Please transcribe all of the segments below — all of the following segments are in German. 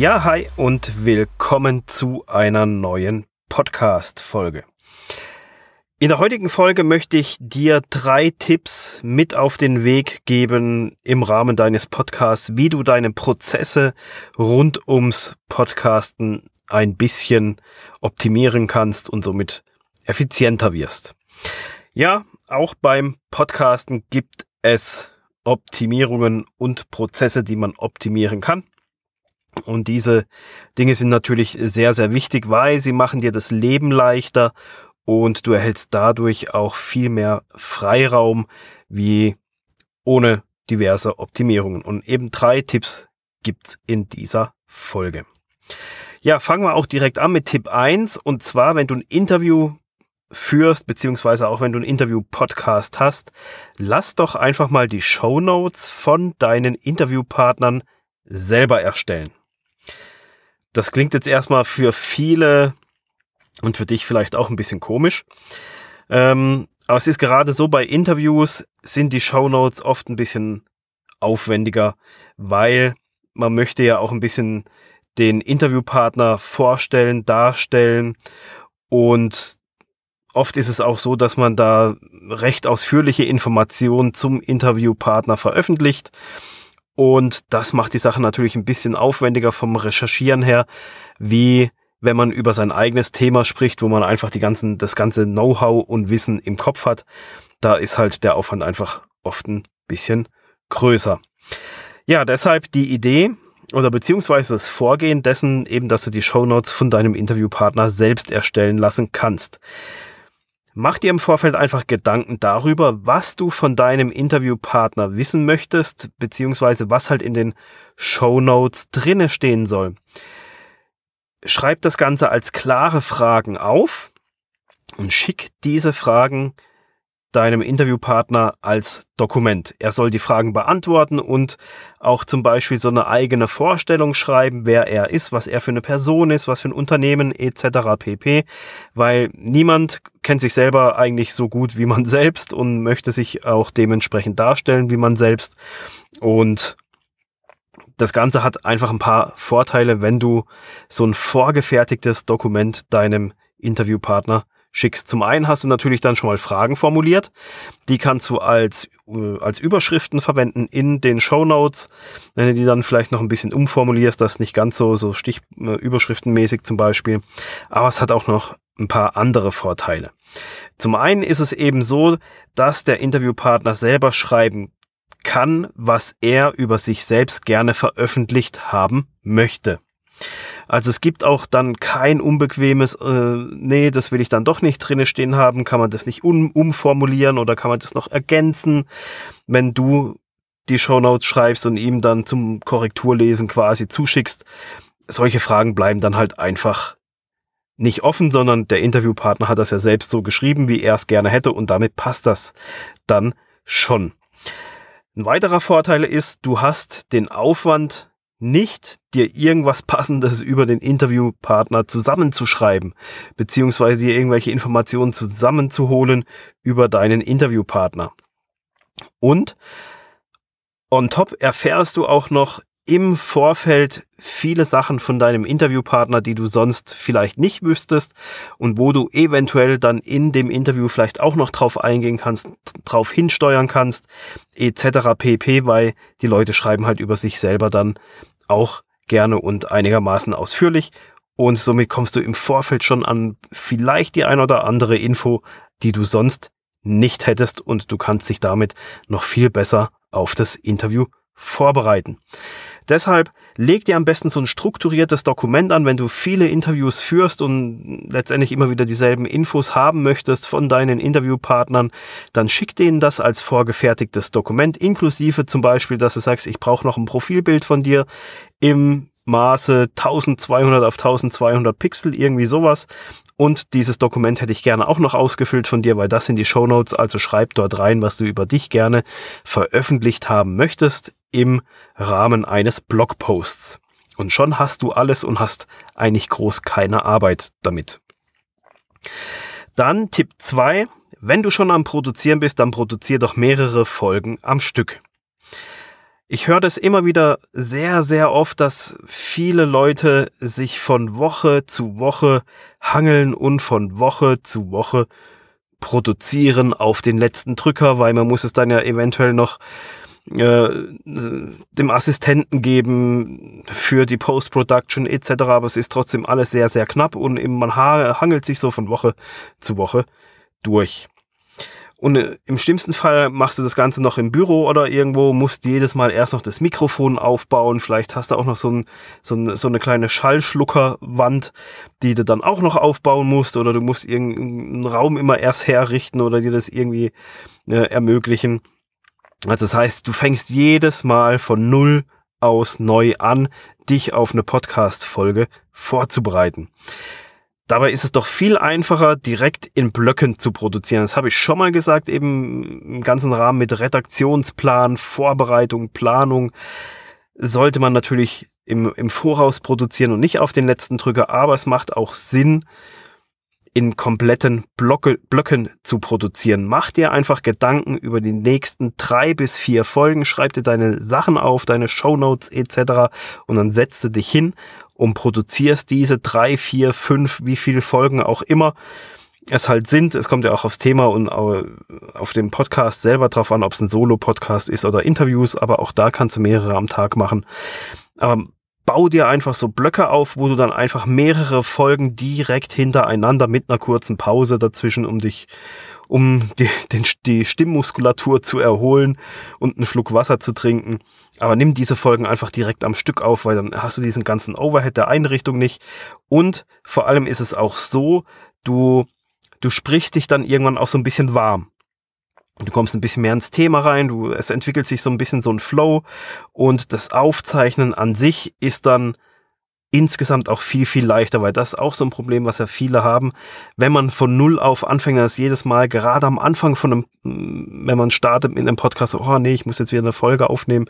Ja, hi und willkommen zu einer neuen Podcast-Folge. In der heutigen Folge möchte ich dir drei Tipps mit auf den Weg geben im Rahmen deines Podcasts, wie du deine Prozesse rund ums Podcasten ein bisschen optimieren kannst und somit effizienter wirst. Ja, auch beim Podcasten gibt es Optimierungen und Prozesse, die man optimieren kann. Und diese Dinge sind natürlich sehr, sehr wichtig, weil sie machen dir das Leben leichter und du erhältst dadurch auch viel mehr Freiraum wie ohne diverse Optimierungen. Und eben drei Tipps gibt's in dieser Folge. Ja, fangen wir auch direkt an mit Tipp 1 und zwar, wenn du ein Interview führst, beziehungsweise auch wenn du ein Interview-Podcast hast, lass doch einfach mal die Show Notes von deinen Interviewpartnern selber erstellen. Das klingt jetzt erstmal für viele und für dich vielleicht auch ein bisschen komisch. Ähm, aber es ist gerade so, bei Interviews sind die Show Notes oft ein bisschen aufwendiger, weil man möchte ja auch ein bisschen den Interviewpartner vorstellen, darstellen und oft ist es auch so, dass man da recht ausführliche Informationen zum Interviewpartner veröffentlicht und das macht die Sache natürlich ein bisschen aufwendiger vom Recherchieren her, wie wenn man über sein eigenes Thema spricht, wo man einfach die ganzen, das ganze Know-how und Wissen im Kopf hat. Da ist halt der Aufwand einfach oft ein bisschen größer. Ja, deshalb die Idee oder beziehungsweise das Vorgehen dessen eben, dass du die Show Notes von deinem Interviewpartner selbst erstellen lassen kannst. Mach dir im Vorfeld einfach Gedanken darüber, was du von deinem Interviewpartner wissen möchtest, beziehungsweise was halt in den Show Notes drinne stehen soll. Schreib das Ganze als klare Fragen auf und schick diese Fragen deinem Interviewpartner als Dokument. Er soll die Fragen beantworten und auch zum Beispiel so eine eigene Vorstellung schreiben, wer er ist, was er für eine Person ist, was für ein Unternehmen etc. pp. Weil niemand kennt sich selber eigentlich so gut wie man selbst und möchte sich auch dementsprechend darstellen wie man selbst. Und das Ganze hat einfach ein paar Vorteile, wenn du so ein vorgefertigtes Dokument deinem Interviewpartner schickst. Zum einen hast du natürlich dann schon mal Fragen formuliert. Die kannst du als, äh, als Überschriften verwenden in den Show Notes. Wenn du die dann vielleicht noch ein bisschen umformulierst, das nicht ganz so, so stichüberschriftenmäßig zum Beispiel. Aber es hat auch noch ein paar andere Vorteile. Zum einen ist es eben so, dass der Interviewpartner selber schreiben kann, was er über sich selbst gerne veröffentlicht haben möchte. Also es gibt auch dann kein unbequemes, äh, nee, das will ich dann doch nicht drinne stehen haben, kann man das nicht um, umformulieren oder kann man das noch ergänzen, wenn du die Shownotes schreibst und ihm dann zum Korrekturlesen quasi zuschickst. Solche Fragen bleiben dann halt einfach nicht offen, sondern der Interviewpartner hat das ja selbst so geschrieben, wie er es gerne hätte und damit passt das dann schon. Ein weiterer Vorteil ist, du hast den Aufwand nicht, dir irgendwas Passendes über den Interviewpartner zusammenzuschreiben, beziehungsweise dir irgendwelche Informationen zusammenzuholen über deinen Interviewpartner. Und on top erfährst du auch noch im Vorfeld viele Sachen von deinem Interviewpartner, die du sonst vielleicht nicht wüsstest und wo du eventuell dann in dem Interview vielleicht auch noch drauf eingehen kannst, drauf hinsteuern kannst, etc. pp, weil die Leute schreiben halt über sich selber dann auch gerne und einigermaßen ausführlich und somit kommst du im Vorfeld schon an vielleicht die ein oder andere Info, die du sonst nicht hättest und du kannst dich damit noch viel besser auf das Interview vorbereiten. Deshalb leg dir am besten so ein strukturiertes Dokument an, wenn du viele Interviews führst und letztendlich immer wieder dieselben Infos haben möchtest von deinen Interviewpartnern, dann schick denen das als vorgefertigtes Dokument, inklusive zum Beispiel, dass du sagst, ich brauche noch ein Profilbild von dir im Maße 1200 auf 1200 Pixel, irgendwie sowas. Und dieses Dokument hätte ich gerne auch noch ausgefüllt von dir, weil das sind die Show Notes. Also schreib dort rein, was du über dich gerne veröffentlicht haben möchtest im Rahmen eines Blogposts. Und schon hast du alles und hast eigentlich groß keine Arbeit damit. Dann Tipp 2. Wenn du schon am Produzieren bist, dann produzier doch mehrere Folgen am Stück. Ich höre das immer wieder sehr, sehr oft, dass viele Leute sich von Woche zu Woche hangeln und von Woche zu Woche produzieren auf den letzten Drücker, weil man muss es dann ja eventuell noch äh, dem Assistenten geben für die Post-Production etc. Aber es ist trotzdem alles sehr, sehr knapp und man hangelt sich so von Woche zu Woche durch. Und äh, im schlimmsten Fall machst du das Ganze noch im Büro oder irgendwo, musst jedes Mal erst noch das Mikrofon aufbauen. Vielleicht hast du auch noch so, ein, so, ein, so eine kleine Schallschluckerwand, die du dann auch noch aufbauen musst. Oder du musst irgendeinen Raum immer erst herrichten oder dir das irgendwie äh, ermöglichen. Also das heißt, du fängst jedes Mal von Null aus neu an, dich auf eine Podcast-Folge vorzubereiten. Dabei ist es doch viel einfacher, direkt in Blöcken zu produzieren. Das habe ich schon mal gesagt, eben im ganzen Rahmen mit Redaktionsplan, Vorbereitung, Planung. Sollte man natürlich im, im Voraus produzieren und nicht auf den letzten Drücker, aber es macht auch Sinn, in kompletten Blocke, Blöcken zu produzieren. Mach dir einfach Gedanken über die nächsten drei bis vier Folgen, schreib dir deine Sachen auf, deine Shownotes etc. und dann setzt du dich hin und produzierst diese drei, vier, fünf, wie viele Folgen auch immer es halt sind. Es kommt ja auch aufs Thema und auf den Podcast selber drauf an, ob es ein Solo-Podcast ist oder Interviews, aber auch da kannst du mehrere am Tag machen. Aber bau dir einfach so Blöcke auf, wo du dann einfach mehrere Folgen direkt hintereinander mit einer kurzen Pause dazwischen, um dich um die, den, die Stimmmuskulatur zu erholen und einen Schluck Wasser zu trinken. Aber nimm diese Folgen einfach direkt am Stück auf, weil dann hast du diesen ganzen Overhead der Einrichtung nicht. Und vor allem ist es auch so, du, du sprichst dich dann irgendwann auch so ein bisschen warm. Du kommst ein bisschen mehr ins Thema rein, du, es entwickelt sich so ein bisschen so ein Flow und das Aufzeichnen an sich ist dann insgesamt auch viel, viel leichter, weil das ist auch so ein Problem, was ja viele haben. Wenn man von Null auf anfängt, das jedes Mal, gerade am Anfang von einem, wenn man startet mit einem Podcast, oh nee, ich muss jetzt wieder eine Folge aufnehmen.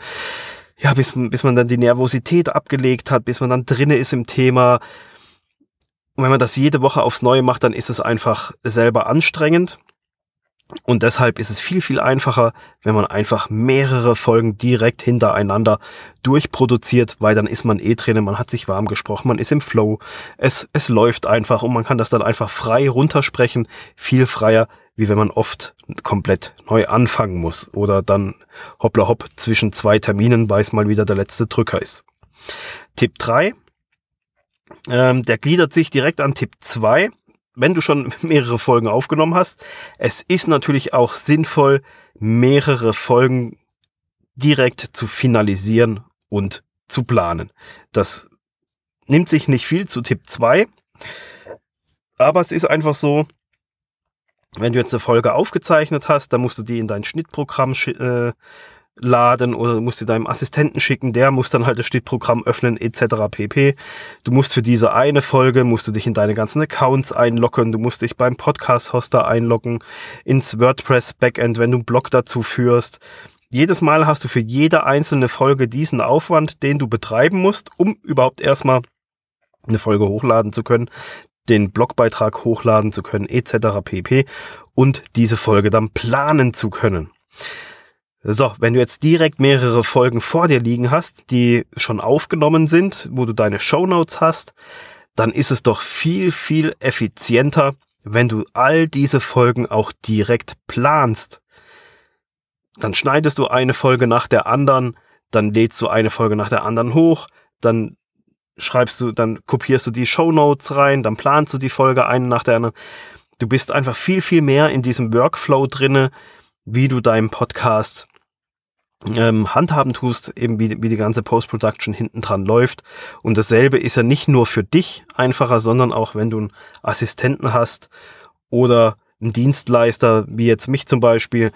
Ja, bis, bis man dann die Nervosität abgelegt hat, bis man dann drinne ist im Thema. Und wenn man das jede Woche aufs Neue macht, dann ist es einfach selber anstrengend. Und deshalb ist es viel, viel einfacher, wenn man einfach mehrere Folgen direkt hintereinander durchproduziert, weil dann ist man eh drinnen, man hat sich warm gesprochen, man ist im Flow, es, es läuft einfach und man kann das dann einfach frei runtersprechen, viel freier, wie wenn man oft komplett neu anfangen muss oder dann hoppla hopp zwischen zwei Terminen, weil es mal wieder der letzte Drücker ist. Tipp drei ähm, der gliedert sich direkt an Tipp zwei wenn du schon mehrere Folgen aufgenommen hast, es ist natürlich auch sinnvoll, mehrere Folgen direkt zu finalisieren und zu planen. Das nimmt sich nicht viel zu Tipp 2, aber es ist einfach so, wenn du jetzt eine Folge aufgezeichnet hast, dann musst du die in dein Schnittprogramm äh, laden oder du musst sie deinem Assistenten schicken, der muss dann halt das Schnittprogramm öffnen etc. pp. Du musst für diese eine Folge, musst du dich in deine ganzen Accounts einloggen, du musst dich beim Podcast-Hoster einloggen, ins WordPress-Backend, wenn du einen Blog dazu führst. Jedes Mal hast du für jede einzelne Folge diesen Aufwand, den du betreiben musst, um überhaupt erstmal eine Folge hochladen zu können, den Blogbeitrag hochladen zu können, etc. pp. und diese Folge dann planen zu können. So, wenn du jetzt direkt mehrere Folgen vor dir liegen hast, die schon aufgenommen sind, wo du deine Show Notes hast, dann ist es doch viel, viel effizienter, wenn du all diese Folgen auch direkt planst. Dann schneidest du eine Folge nach der anderen, dann lädst du eine Folge nach der anderen hoch, dann schreibst du, dann kopierst du die Show Notes rein, dann planst du die Folge eine nach der anderen. Du bist einfach viel, viel mehr in diesem Workflow drinne, wie du deinen Podcast ähm, handhaben tust, eben wie, wie die ganze Post-Production hinten dran läuft. Und dasselbe ist ja nicht nur für dich einfacher, sondern auch wenn du einen Assistenten hast oder einen Dienstleister, wie jetzt mich zum Beispiel,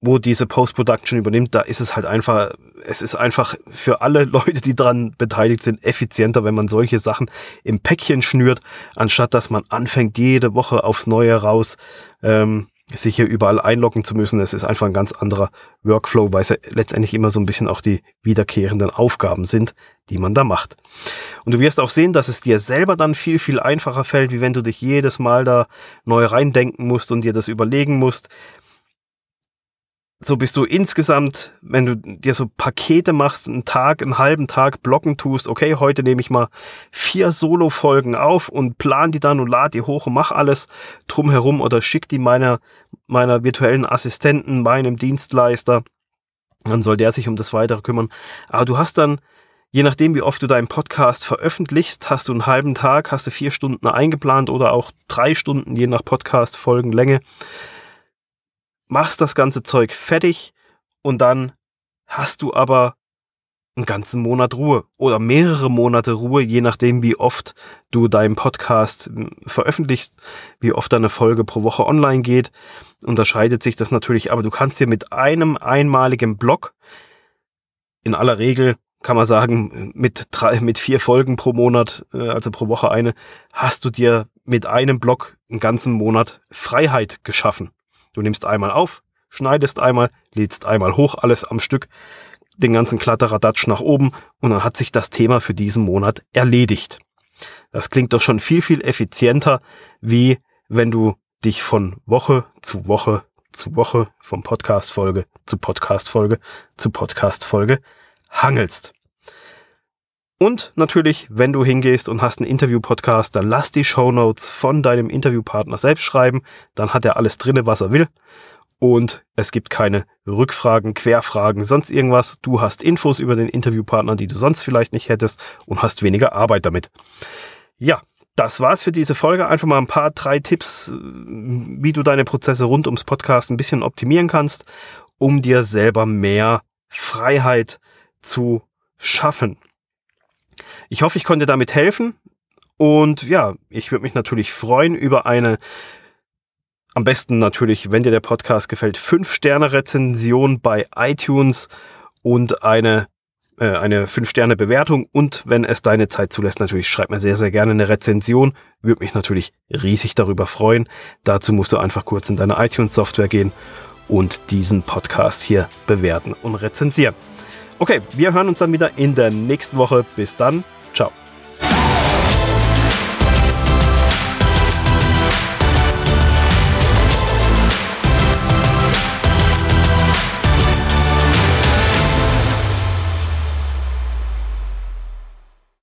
wo diese Post-Production übernimmt, da ist es halt einfach, es ist einfach für alle Leute, die dran beteiligt sind, effizienter, wenn man solche Sachen im Päckchen schnürt, anstatt dass man anfängt, jede Woche aufs Neue raus ähm, sich hier überall einloggen zu müssen. Es ist einfach ein ganz anderer Workflow, weil es ja letztendlich immer so ein bisschen auch die wiederkehrenden Aufgaben sind, die man da macht. Und du wirst auch sehen, dass es dir selber dann viel, viel einfacher fällt, wie wenn du dich jedes Mal da neu reindenken musst und dir das überlegen musst. So bist du insgesamt, wenn du dir so Pakete machst, einen Tag, einen halben Tag blocken tust, okay, heute nehme ich mal vier Solo-Folgen auf und plan die dann und lade die hoch und mach alles drumherum oder schick die meiner, meiner virtuellen Assistenten, meinem Dienstleister. Dann soll der sich um das Weitere kümmern. Aber du hast dann, je nachdem, wie oft du deinen Podcast veröffentlichst, hast du einen halben Tag, hast du vier Stunden eingeplant oder auch drei Stunden, je nach Podcast-Folgenlänge machst das ganze Zeug fertig und dann hast du aber einen ganzen Monat Ruhe oder mehrere Monate Ruhe, je nachdem, wie oft du deinen Podcast hm, veröffentlichst, wie oft deine Folge pro Woche online geht. Unterscheidet sich das natürlich, aber du kannst dir mit einem einmaligen Blog, in aller Regel kann man sagen, mit drei, mit vier Folgen pro Monat, äh, also pro Woche eine, hast du dir mit einem Blog einen ganzen Monat Freiheit geschaffen. Du nimmst einmal auf, schneidest einmal, lädst einmal hoch, alles am Stück, den ganzen Kladderadatsch nach oben und dann hat sich das Thema für diesen Monat erledigt. Das klingt doch schon viel, viel effizienter, wie wenn du dich von Woche zu Woche zu Woche, von Podcast-Folge zu Podcast-Folge zu Podcast-Folge hangelst. Und natürlich, wenn du hingehst und hast einen Interview-Podcast, dann lass die Show Notes von deinem Interviewpartner selbst schreiben. Dann hat er alles drinne, was er will. Und es gibt keine Rückfragen, Querfragen, sonst irgendwas. Du hast Infos über den Interviewpartner, die du sonst vielleicht nicht hättest und hast weniger Arbeit damit. Ja, das war's für diese Folge. Einfach mal ein paar, drei Tipps, wie du deine Prozesse rund ums Podcast ein bisschen optimieren kannst, um dir selber mehr Freiheit zu schaffen. Ich hoffe, ich konnte damit helfen. Und ja, ich würde mich natürlich freuen über eine, am besten natürlich, wenn dir der Podcast gefällt, 5-Sterne-Rezension bei iTunes und eine, äh, eine 5-Sterne-Bewertung. Und wenn es deine Zeit zulässt, natürlich schreib mir sehr, sehr gerne eine Rezension. Würde mich natürlich riesig darüber freuen. Dazu musst du einfach kurz in deine iTunes-Software gehen und diesen Podcast hier bewerten und rezensieren. Okay, wir hören uns dann wieder in der nächsten Woche. Bis dann. Ciao.